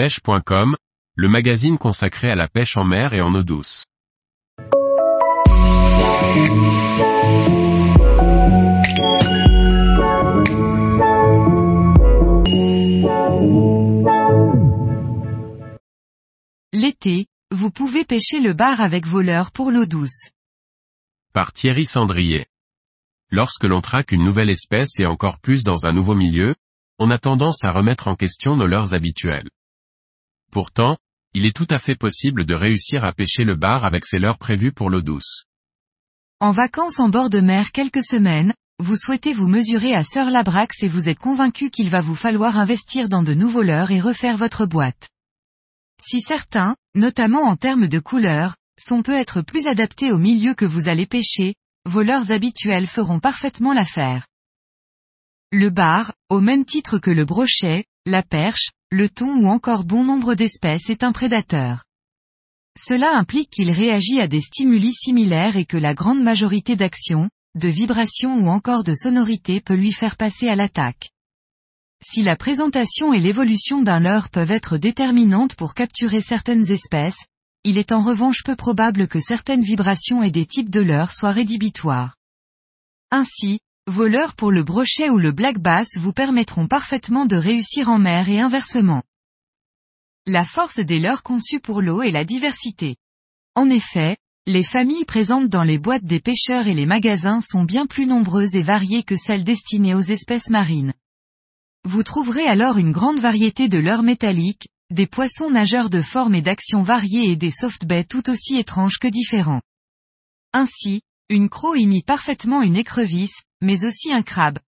pêche.com, le magazine consacré à la pêche en mer et en eau douce. L'été, vous pouvez pêcher le bar avec vos leurres pour l'eau douce. Par Thierry Sandrier. Lorsque l'on traque une nouvelle espèce et encore plus dans un nouveau milieu, on a tendance à remettre en question nos leurres habituelles. Pourtant, il est tout à fait possible de réussir à pêcher le bar avec ses leurres prévues pour l'eau douce. En vacances en bord de mer quelques semaines, vous souhaitez vous mesurer à Sir Labrax et vous êtes convaincu qu'il va vous falloir investir dans de nouveaux leurres et refaire votre boîte. Si certains, notamment en termes de couleur, sont peut être plus adaptés au milieu que vous allez pêcher, vos leurres habituels feront parfaitement l'affaire. Le bar, au même titre que le brochet, la perche, le thon ou encore bon nombre d'espèces est un prédateur. Cela implique qu'il réagit à des stimuli similaires et que la grande majorité d'actions, de vibrations ou encore de sonorités peut lui faire passer à l'attaque. Si la présentation et l'évolution d'un leurre peuvent être déterminantes pour capturer certaines espèces, il est en revanche peu probable que certaines vibrations et des types de leurres soient rédhibitoires. Ainsi, vos leurres pour le brochet ou le black bass vous permettront parfaitement de réussir en mer et inversement. La force des leurres conçus pour l'eau est la diversité. En effet, les familles présentes dans les boîtes des pêcheurs et les magasins sont bien plus nombreuses et variées que celles destinées aux espèces marines. Vous trouverez alors une grande variété de leurres métalliques, des poissons nageurs de forme et d'action variées et des softbaits tout aussi étranges que différents. Ainsi, une croc imite parfaitement une écrevisse, mais aussi un crabe.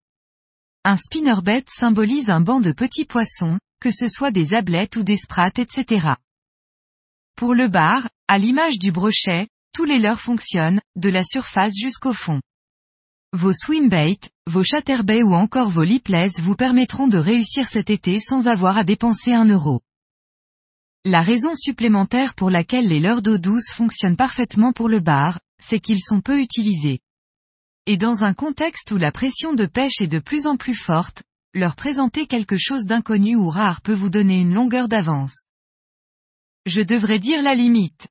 Un spinnerbait symbolise un banc de petits poissons, que ce soit des ablettes ou des sprats etc. Pour le bar, à l'image du brochet, tous les leurres fonctionnent, de la surface jusqu'au fond. Vos swimbaits, vos chatterbaits ou encore vos lipless vous permettront de réussir cet été sans avoir à dépenser un euro. La raison supplémentaire pour laquelle les leurres d'eau douce fonctionnent parfaitement pour le bar, c'est qu'ils sont peu utilisés. Et dans un contexte où la pression de pêche est de plus en plus forte, leur présenter quelque chose d'inconnu ou rare peut vous donner une longueur d'avance. Je devrais dire la limite.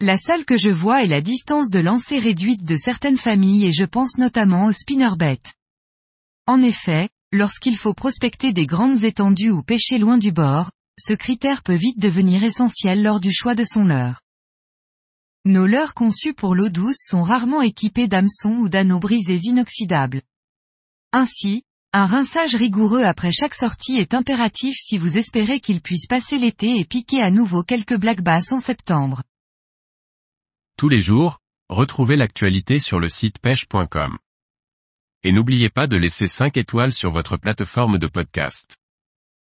La seule que je vois est la distance de lancer réduite de certaines familles et je pense notamment aux spinnerbait. En effet, lorsqu'il faut prospecter des grandes étendues ou pêcher loin du bord, ce critère peut vite devenir essentiel lors du choix de son leurre. Nos leurres conçus pour l'eau douce sont rarement équipés d'hameçons ou d'anneaux brisés inoxydables. Ainsi, un rinçage rigoureux après chaque sortie est impératif si vous espérez qu'il puisse passer l'été et piquer à nouveau quelques black bass en septembre. Tous les jours, retrouvez l'actualité sur le site pêche.com. Et n'oubliez pas de laisser 5 étoiles sur votre plateforme de podcast.